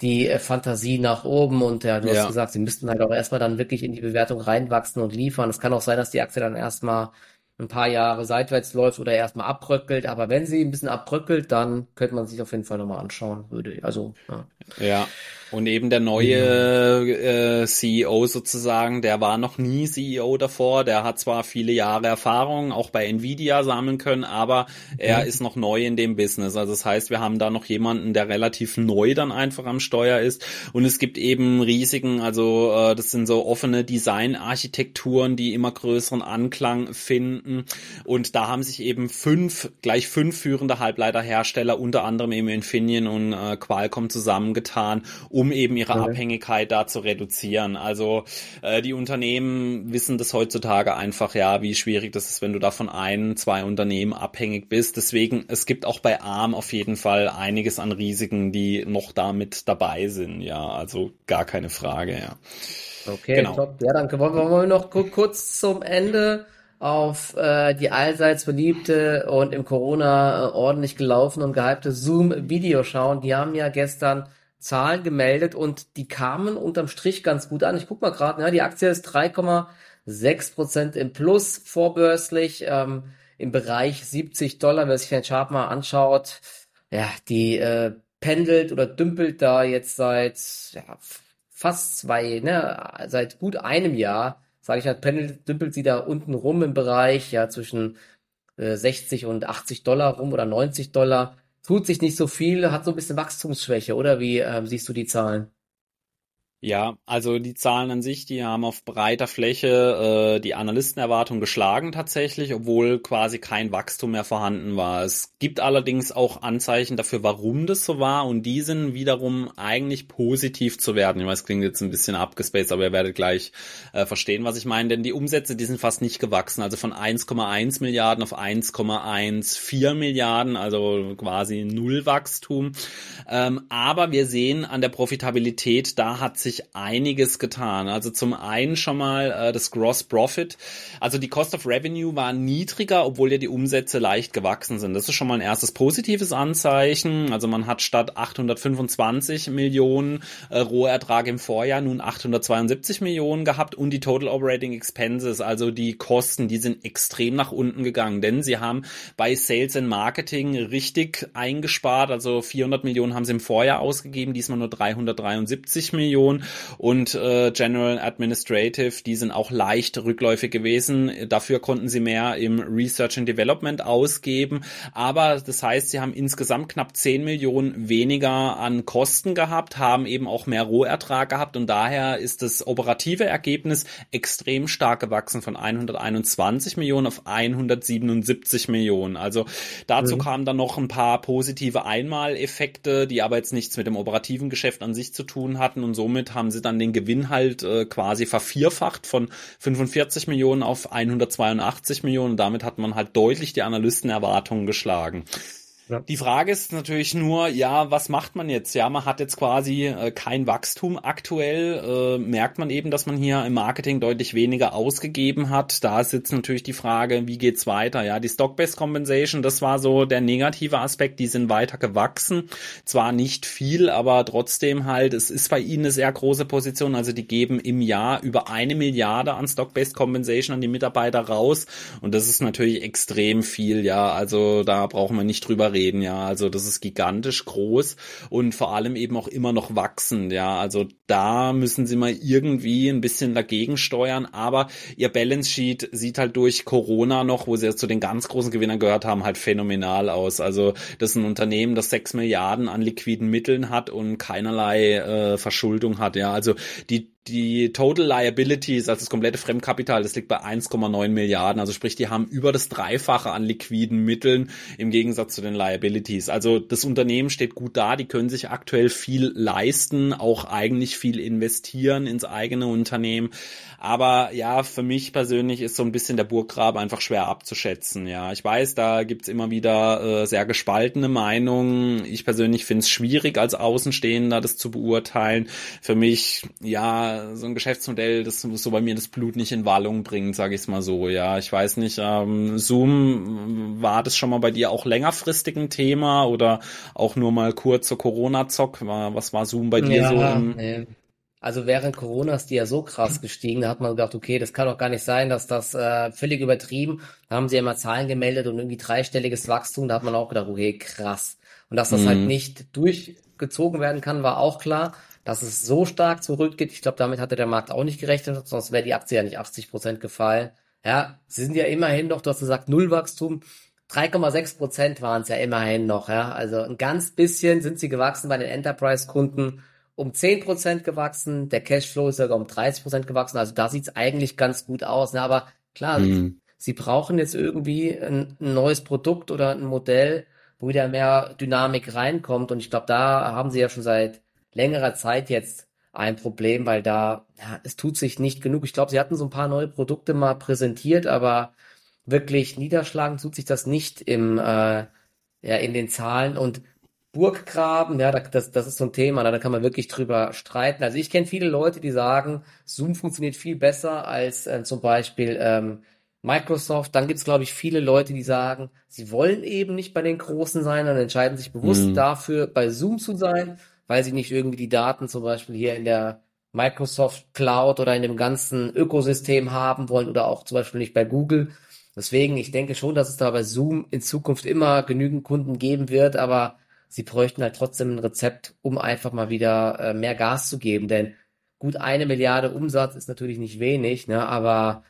[SPEAKER 1] die äh, Fantasie nach oben und ja, du ja. hast gesagt, sie müssten halt auch erstmal dann wirklich in die Bewertung reinwachsen und liefern. Es kann auch sein, dass die Aktie dann erstmal ein paar Jahre seitwärts läuft oder erstmal abbröckelt. Aber wenn sie ein bisschen abbröckelt, dann könnte man sich auf jeden Fall nochmal anschauen, würde. Also,
[SPEAKER 2] ja. Ja. Und eben der neue äh, CEO sozusagen, der war noch nie CEO davor. Der hat zwar viele Jahre Erfahrung, auch bei Nvidia sammeln können, aber er mhm. ist noch neu in dem Business. Also das heißt, wir haben da noch jemanden, der relativ neu dann einfach am Steuer ist. Und es gibt eben Risiken, also äh, das sind so offene Designarchitekturen, die immer größeren Anklang finden. Und da haben sich eben fünf, gleich fünf führende Halbleiterhersteller, unter anderem eben Infineon und äh, Qualcomm zusammengetan, um eben ihre okay. Abhängigkeit da zu reduzieren. Also äh, die Unternehmen wissen das heutzutage einfach, ja, wie schwierig das ist, wenn du da von ein, zwei Unternehmen abhängig bist. Deswegen, es gibt auch bei ARM auf jeden Fall einiges an Risiken, die noch damit dabei sind. Ja, also gar keine Frage, ja.
[SPEAKER 1] Okay, genau. top. Ja, danke. Wollen wir noch kurz zum Ende auf äh, die allseits beliebte und im Corona äh, ordentlich gelaufen und gehypte Zoom-Video schauen. Die haben ja gestern Zahlen gemeldet und die kamen unterm Strich ganz gut an. Ich guck mal gerade, ja, die Aktie ist 3,6 Prozent im Plus vorbörslich ähm, im Bereich 70 Dollar. Wer sich den Chart mal anschaut, ja, die äh, pendelt oder dümpelt da jetzt seit ja, fast zwei, ne, seit gut einem Jahr, sage ich halt, pendelt, dümpelt sie da unten rum im Bereich ja zwischen äh, 60 und 80 Dollar rum oder 90 Dollar tut sich nicht so viel, hat so ein bisschen Wachstumsschwäche, oder wie ähm, siehst du die Zahlen?
[SPEAKER 2] Ja, also die Zahlen an sich, die haben auf breiter Fläche äh, die Analystenerwartung geschlagen tatsächlich, obwohl quasi kein Wachstum mehr vorhanden war. Es gibt allerdings auch Anzeichen dafür, warum das so war und die sind wiederum eigentlich positiv zu werden. Ich weiß, klingt jetzt ein bisschen abgespaced, aber ihr werdet gleich äh, verstehen, was ich meine, denn die Umsätze, die sind fast nicht gewachsen, also von 1,1 Milliarden auf 1,14 Milliarden, also quasi null Wachstum. Ähm, aber wir sehen an der Profitabilität, da hat sich sich einiges getan. Also zum einen schon mal äh, das Gross Profit. Also die Cost of Revenue war niedriger, obwohl ja die Umsätze leicht gewachsen sind. Das ist schon mal ein erstes positives Anzeichen. Also man hat statt 825 Millionen äh, Rohertrag im Vorjahr nun 872 Millionen gehabt und die Total Operating Expenses, also die Kosten, die sind extrem nach unten gegangen, denn sie haben bei Sales and Marketing richtig eingespart. Also 400 Millionen haben sie im Vorjahr ausgegeben, diesmal nur 373 Millionen und äh, General Administrative, die sind auch leicht rückläufig gewesen. Dafür konnten sie mehr im Research and Development ausgeben. Aber das heißt, sie haben insgesamt knapp 10 Millionen weniger an Kosten gehabt, haben eben auch mehr Rohertrag gehabt und daher ist das operative Ergebnis extrem stark gewachsen von 121 Millionen auf 177 Millionen. Also dazu mhm. kamen dann noch ein paar positive Einmaleffekte, die aber jetzt nichts mit dem operativen Geschäft an sich zu tun hatten und somit haben sie dann den Gewinn halt äh, quasi vervierfacht von 45 Millionen auf 182 Millionen. Und damit hat man halt deutlich die Analystenerwartungen geschlagen. Ja. Die Frage ist natürlich nur, ja, was macht man jetzt? Ja, man hat jetzt quasi äh, kein Wachstum aktuell. Äh, merkt man eben, dass man hier im Marketing deutlich weniger ausgegeben hat. Da ist jetzt natürlich die Frage, wie geht's weiter? Ja, die Stock-Based Compensation, das war so der negative Aspekt. Die sind weiter gewachsen. Zwar nicht viel, aber trotzdem halt, es ist bei ihnen eine sehr große Position. Also die geben im Jahr über eine Milliarde an Stock-Based Compensation an die Mitarbeiter raus. Und das ist natürlich extrem viel. Ja, also da brauchen wir nicht drüber reden reden, ja. Also das ist gigantisch groß und vor allem eben auch immer noch wachsend, ja. Also da müssen sie mal irgendwie ein bisschen dagegen steuern, aber ihr Balance Sheet sieht halt durch Corona noch, wo sie ja zu den ganz großen Gewinnern gehört haben, halt phänomenal aus. Also das ist ein Unternehmen, das sechs Milliarden an liquiden Mitteln hat und keinerlei äh, Verschuldung hat, ja. Also die die Total Liabilities, also das komplette Fremdkapital, das liegt bei 1,9 Milliarden. Also sprich, die haben über das Dreifache an liquiden Mitteln im Gegensatz zu den Liabilities. Also das Unternehmen steht gut da, die können sich aktuell viel leisten, auch eigentlich viel investieren ins eigene Unternehmen. Aber ja, für mich persönlich ist so ein bisschen der Burggrabe einfach schwer abzuschätzen. Ja, ich weiß, da gibt's immer wieder äh, sehr gespaltene Meinungen. Ich persönlich finde es schwierig, als Außenstehender das zu beurteilen. Für mich, ja, so ein Geschäftsmodell, das so bei mir das Blut nicht in Wallung bringt, sage ich es mal so. Ja, ich weiß nicht, ähm, Zoom, war das schon mal bei dir auch längerfristig ein Thema oder auch nur mal kurz zur Corona-Zock? Was war Zoom bei dir ja, so? Im
[SPEAKER 1] nee. Also während Corona ist die ja so krass gestiegen, da hat man gedacht, okay, das kann doch gar nicht sein, dass das äh, völlig übertrieben. Da haben sie ja mal Zahlen gemeldet und irgendwie dreistelliges Wachstum, da hat man auch gedacht, okay, krass. Und dass das halt mhm. halt nicht durchgezogen werden kann, war auch klar. Dass es so stark zurückgeht, ich glaube, damit hatte der Markt auch nicht gerechnet, sonst wäre die Aktie ja nicht 80 Prozent gefallen. Ja, sie sind ja immerhin noch, du hast gesagt, Nullwachstum. 3,6 Prozent waren es ja immerhin noch, ja. Also ein ganz bisschen sind sie gewachsen bei den Enterprise-Kunden um 10% gewachsen, der Cashflow ist sogar um 30% gewachsen, also da sieht's eigentlich ganz gut aus. Ne? Aber klar, mhm. sie brauchen jetzt irgendwie ein, ein, neues Produkt oder ein Modell, wo wieder mehr Dynamik reinkommt. Und ich glaube, da haben sie ja schon seit längerer Zeit jetzt ein Problem, weil da, ja, es tut sich nicht genug. Ich glaube, sie hatten so ein paar neue Produkte mal präsentiert, aber wirklich niederschlagen tut sich das nicht im, äh, ja, in den Zahlen. Und Burggraben, ja, das, das ist so ein Thema, da kann man wirklich drüber streiten. Also ich kenne viele Leute, die sagen, Zoom funktioniert viel besser als äh, zum Beispiel ähm, Microsoft. Dann gibt es, glaube ich, viele Leute, die sagen, sie wollen eben nicht bei den Großen sein und entscheiden sich bewusst mhm. dafür, bei Zoom zu sein, weil sie nicht irgendwie die Daten zum Beispiel hier in der Microsoft Cloud oder in dem ganzen Ökosystem haben wollen oder auch zum Beispiel nicht bei Google. Deswegen, ich denke schon, dass es da bei Zoom in Zukunft immer genügend Kunden geben wird, aber sie bräuchten halt trotzdem ein Rezept, um einfach mal wieder äh, mehr Gas zu geben. Denn gut eine Milliarde Umsatz ist natürlich nicht wenig, ne? aber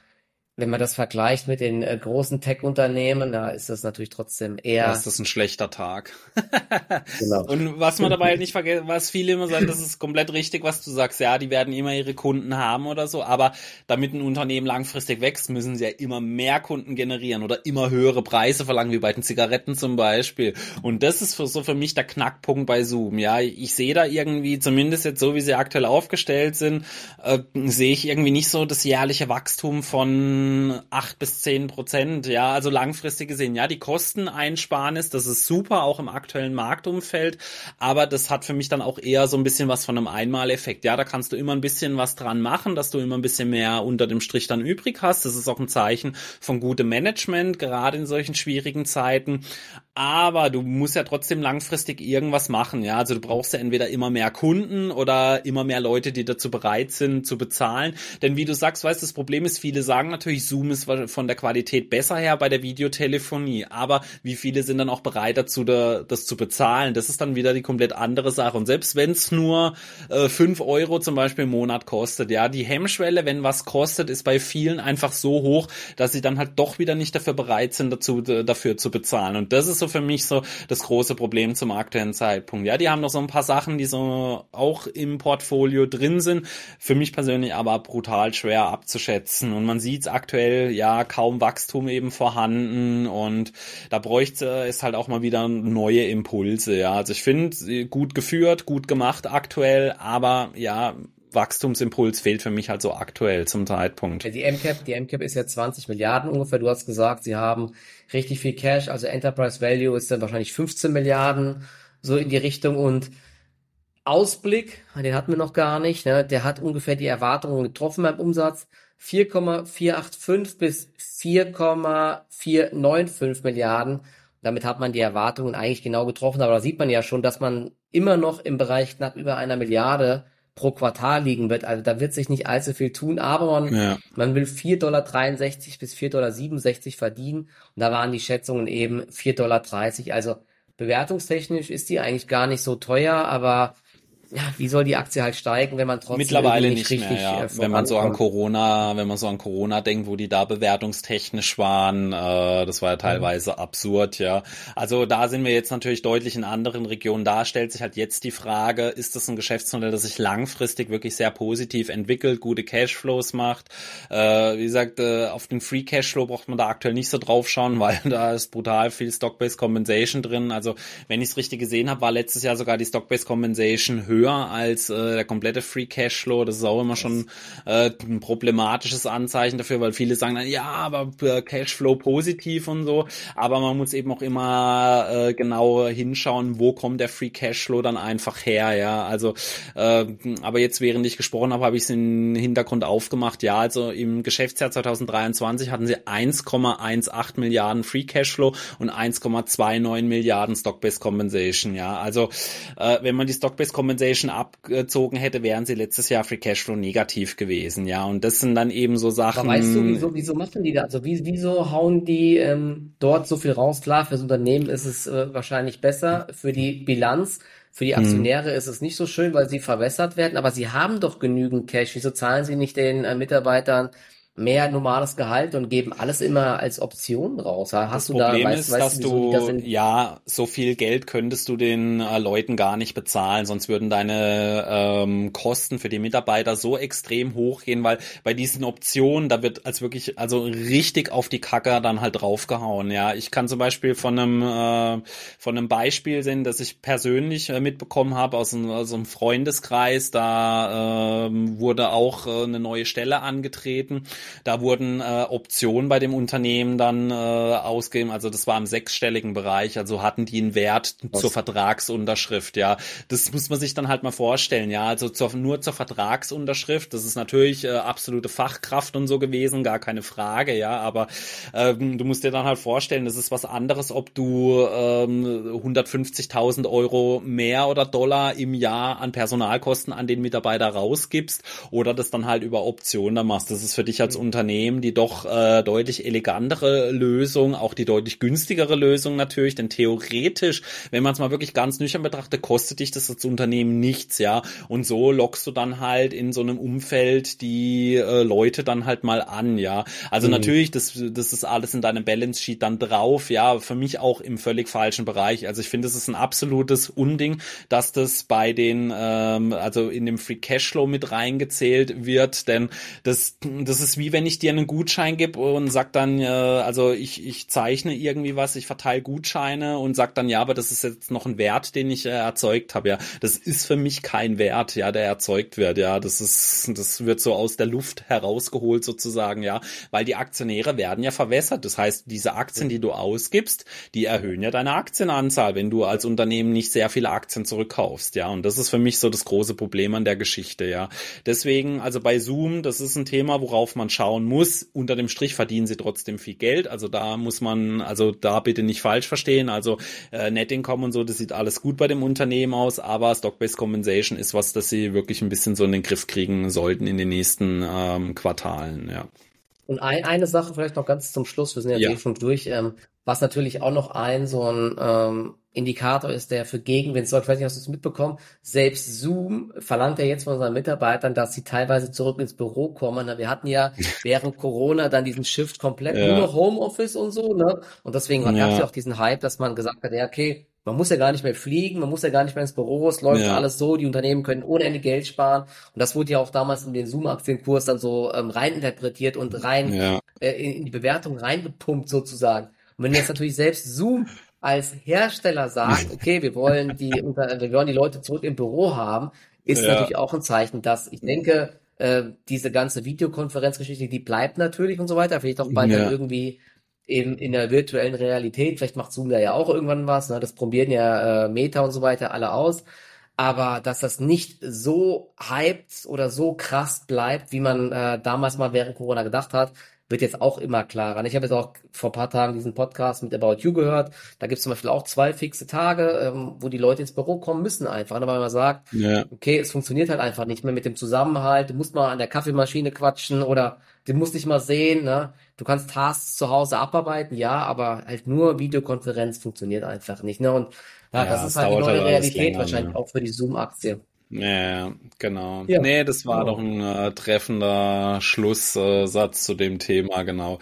[SPEAKER 1] wenn man das vergleicht mit den äh, großen Tech-Unternehmen, da ist das natürlich trotzdem eher.
[SPEAKER 2] Das ist ein schlechter Tag. genau. Und was man dabei halt nicht vergessen, was viele immer sagen, das ist komplett richtig, was du sagst. Ja, die werden immer ihre Kunden haben oder so. Aber damit ein Unternehmen langfristig wächst, müssen sie ja immer mehr Kunden generieren oder immer höhere Preise verlangen, wie bei den Zigaretten zum Beispiel. Und das ist für, so für mich der Knackpunkt bei Zoom. Ja, ich sehe da irgendwie, zumindest jetzt so, wie sie aktuell aufgestellt sind, äh, sehe ich irgendwie nicht so das jährliche Wachstum von acht bis zehn Prozent. Ja, also langfristig gesehen, ja, die Kosteneinsparnis, das ist super, auch im aktuellen Marktumfeld. Aber das hat für mich dann auch eher so ein bisschen was von einem Einmaleffekt. Ja, da kannst du immer ein bisschen was dran machen, dass du immer ein bisschen mehr unter dem Strich dann übrig hast. Das ist auch ein Zeichen von gutem Management, gerade in solchen schwierigen Zeiten. Aber du musst ja trotzdem langfristig irgendwas machen. Ja, also du brauchst ja entweder immer mehr Kunden oder immer mehr Leute, die dazu bereit sind zu bezahlen. Denn wie du sagst, weißt, das Problem ist, viele sagen natürlich, natürlich Zoom ist von der Qualität besser her bei der Videotelefonie, aber wie viele sind dann auch bereit dazu, da, das zu bezahlen? Das ist dann wieder die komplett andere Sache. Und selbst wenn es nur äh, 5 Euro zum Beispiel im Monat kostet, ja, die Hemmschwelle, wenn was kostet, ist bei vielen einfach so hoch, dass sie dann halt doch wieder nicht dafür bereit sind, dazu, dafür zu bezahlen. Und das ist so für mich so das große Problem zum aktuellen Zeitpunkt. Ja, die haben noch so ein paar Sachen, die so auch im Portfolio drin sind. Für mich persönlich aber brutal schwer abzuschätzen. Und man sieht es aktuell ja kaum Wachstum eben vorhanden und da bräuchte es halt auch mal wieder neue Impulse. Ja, also ich finde gut geführt, gut gemacht aktuell, aber ja, Wachstumsimpuls fehlt für mich halt so aktuell zum Zeitpunkt.
[SPEAKER 1] Die MCAP, die MCAP ist ja 20 Milliarden ungefähr. Du hast gesagt, sie haben richtig viel Cash, also Enterprise Value ist dann wahrscheinlich 15 Milliarden so in die Richtung und Ausblick, den hatten wir noch gar nicht, ne? der hat ungefähr die Erwartungen getroffen beim Umsatz. 4,485 bis 4,495 Milliarden. Damit hat man die Erwartungen eigentlich genau getroffen, aber da sieht man ja schon, dass man immer noch im Bereich knapp über einer Milliarde pro Quartal liegen wird. Also da wird sich nicht allzu viel tun, aber man, ja. man will 4,63 Dollar bis 4,67 Dollar verdienen. Und da waren die Schätzungen eben 4,30 Dollar. Also bewertungstechnisch ist die eigentlich gar nicht so teuer, aber ja, wie soll die Aktie halt steigen, wenn man trotzdem
[SPEAKER 2] mittlerweile nicht, nicht richtig, mehr, ja. Äh, wenn man so an Corona, wenn man so an Corona denkt, wo die da bewertungstechnisch waren, äh, das war ja teilweise mhm. absurd, ja. Also da sind wir jetzt natürlich deutlich in anderen Regionen. Da stellt sich halt jetzt die Frage, ist das ein Geschäftsmodell, das sich langfristig wirklich sehr positiv entwickelt, gute Cashflows macht? Äh, wie gesagt, äh, auf den Free Cashflow braucht man da aktuell nicht so drauf schauen, weil da ist brutal viel Stock-Based Compensation drin. Also wenn ich es richtig gesehen habe, war letztes Jahr sogar die Stock-Based Compensation höher höher als äh, der komplette Free Cashflow. Das ist auch immer schon äh, ein problematisches Anzeichen dafür, weil viele sagen dann, ja, aber äh, Cashflow positiv und so. Aber man muss eben auch immer äh, genau hinschauen, wo kommt der Free Cashflow dann einfach her, ja. Also, äh, aber jetzt, während ich gesprochen habe, habe ich es im Hintergrund aufgemacht. Ja, also im Geschäftsjahr 2023 hatten sie 1,18 Milliarden Free Cashflow und 1,29 Milliarden Stock-Based Compensation, ja. Also, äh, wenn man die Stock-Based Compensation abgezogen hätte, wären sie letztes Jahr Free Cashflow negativ gewesen, ja. Und das sind dann eben so Sachen.
[SPEAKER 1] Aber weißt du, wieso, wieso machen die da? Also, wie, wieso hauen die ähm, dort so viel raus? Klar, fürs Unternehmen ist es äh, wahrscheinlich besser, für die Bilanz. Für die hm. Aktionäre hm. ist es nicht so schön, weil sie verwässert werden, aber sie haben doch genügend Cash. Wieso zahlen sie nicht den äh, Mitarbeitern mehr normales Gehalt und geben alles immer als Option raus. Hast
[SPEAKER 2] das du Problem da, weißt, ist, weißt, dass du, das ja, so viel Geld könntest du den äh, Leuten gar nicht bezahlen, sonst würden deine ähm, Kosten für die Mitarbeiter so extrem hochgehen, weil bei diesen Optionen, da wird als wirklich, also richtig auf die Kacker dann halt draufgehauen, ja. Ich kann zum Beispiel von einem, äh, von einem Beispiel sehen, dass ich persönlich äh, mitbekommen habe aus, einem, aus einem Freundeskreis, da äh, wurde auch äh, eine neue Stelle angetreten da wurden äh, Optionen bei dem Unternehmen dann äh, ausgegeben. Also das war im sechsstelligen Bereich. Also hatten die einen Wert Was? zur Vertragsunterschrift. Ja, das muss man sich dann halt mal vorstellen. Ja, also zur, nur zur Vertragsunterschrift. Das ist natürlich äh, absolute Fachkraft und so gewesen, gar keine Frage. Ja, aber ähm, du musst dir dann halt vorstellen, das ist was anderes, ob du ähm, 150.000 Euro mehr oder Dollar im Jahr an Personalkosten an den Mitarbeiter rausgibst oder das dann halt über Optionen dann machst. Das ist für dich als Unternehmen die doch äh, deutlich elegantere Lösung, auch die deutlich günstigere Lösung natürlich, denn theoretisch, wenn man es mal wirklich ganz nüchtern betrachtet, kostet dich das als Unternehmen nichts, ja, und so lockst du dann halt in so einem Umfeld die äh, Leute dann halt mal an, ja. Also mhm. natürlich, das, das ist alles in deinem Balance Sheet dann drauf, ja, für mich auch im völlig falschen Bereich. Also ich finde, es ist ein absolutes Unding, dass das bei den, ähm, also in dem Free Cashflow mit reingezählt wird, denn das, das ist wie wenn ich dir einen Gutschein gebe und sag dann, äh, also ich, ich zeichne irgendwie was, ich verteile Gutscheine und sag dann, ja, aber das ist jetzt noch ein Wert, den ich äh, erzeugt habe, ja. Das ist für mich kein Wert, ja, der erzeugt wird, ja. Das ist, das wird so aus der Luft herausgeholt sozusagen, ja, weil die Aktionäre werden ja verwässert. Das heißt, diese Aktien, die du ausgibst, die erhöhen ja deine Aktienanzahl, wenn du als Unternehmen nicht sehr viele Aktien zurückkaufst, ja. Und das ist für mich so das große Problem an der Geschichte, ja. Deswegen, also bei Zoom, das ist ein Thema, worauf man schauen muss. Unter dem Strich verdienen sie trotzdem viel Geld. Also da muss man, also da bitte nicht falsch verstehen. Also äh, Net Income und so, das sieht alles gut bei dem Unternehmen aus, aber Stock-Based Compensation ist was, das sie wirklich ein bisschen so in den Griff kriegen sollten in den nächsten ähm, Quartalen, ja.
[SPEAKER 1] Und ein, eine Sache vielleicht noch ganz zum Schluss, wir sind ja, ja. Eh schon durch, ähm, was natürlich auch noch ein so ein ähm, Indikator ist, der für Gegenwind sorgt. Ich weiß nicht, hast du es mitbekommen? Selbst Zoom verlangt ja jetzt von seinen Mitarbeitern, dass sie teilweise zurück ins Büro kommen. Wir hatten ja während Corona dann diesen Shift komplett ja. nur noch Homeoffice und so, ne? Und deswegen ja. gab es ja auch diesen Hype, dass man gesagt hat, ja, okay, man muss ja gar nicht mehr fliegen, man muss ja gar nicht mehr ins Büro, es läuft ja. alles so, die Unternehmen können ohne Ende Geld sparen. Und das wurde ja auch damals in den Zoom-Aktienkurs dann so ähm, reininterpretiert und rein ja. äh, in die Bewertung reingepumpt sozusagen. Und wenn jetzt natürlich selbst Zoom als Hersteller sagt, okay, wir wollen die, wir wollen die Leute zurück im Büro haben, ist ja. natürlich auch ein Zeichen, dass ich denke, äh, diese ganze Videokonferenzgeschichte, die bleibt natürlich und so weiter, vielleicht auch bald ja. dann irgendwie eben in der virtuellen Realität, vielleicht macht Zoom da ja auch irgendwann was, ne? das probieren ja äh, Meta und so weiter alle aus, aber dass das nicht so hyped oder so krass bleibt, wie man äh, damals mal während Corona gedacht hat, wird jetzt auch immer klarer. Ich habe jetzt auch vor paar Tagen diesen Podcast mit About You gehört. Da gibt es zum Beispiel auch zwei fixe Tage, ähm, wo die Leute ins Büro kommen müssen einfach. Ne? Weil man sagt, ja. okay, es funktioniert halt einfach nicht mehr mit dem Zusammenhalt. Du musst mal an der Kaffeemaschine quatschen oder du musst dich mal sehen. Ne? Du kannst Tasks zu Hause abarbeiten, ja, aber halt nur Videokonferenz funktioniert einfach nicht. Ne? Und ja, ja das ist halt die neue halt Realität länger, wahrscheinlich ja. auch für die Zoom-Aktie.
[SPEAKER 2] Ja, genau. Ja. Nee, das war genau. doch ein äh, treffender Schlusssatz zu dem Thema, genau.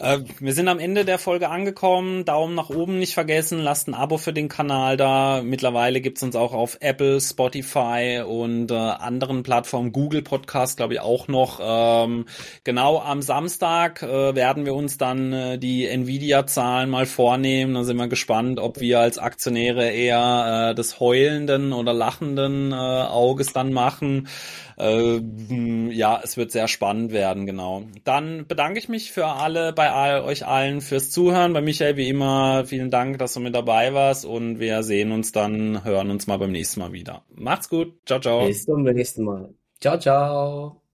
[SPEAKER 2] Äh, wir sind am Ende der Folge angekommen. Daumen nach oben nicht vergessen. Lasst ein Abo für den Kanal da. Mittlerweile gibt's uns auch auf Apple, Spotify und äh, anderen Plattformen. Google Podcast, glaube ich, auch noch. Ähm, genau am Samstag äh, werden wir uns dann äh, die Nvidia-Zahlen mal vornehmen. Da sind wir gespannt, ob wir als Aktionäre eher äh, des heulenden oder lachenden äh, Auges dann machen. Äh, ja, es wird sehr spannend werden, genau. Dann bedanke ich mich für alle, bei all, euch allen fürs Zuhören. Bei Michael wie immer, vielen Dank, dass du mit dabei warst und wir sehen uns dann, hören uns mal beim nächsten Mal wieder. Macht's gut. Ciao, ciao.
[SPEAKER 1] Bis zum nächsten Mal. Ciao, ciao.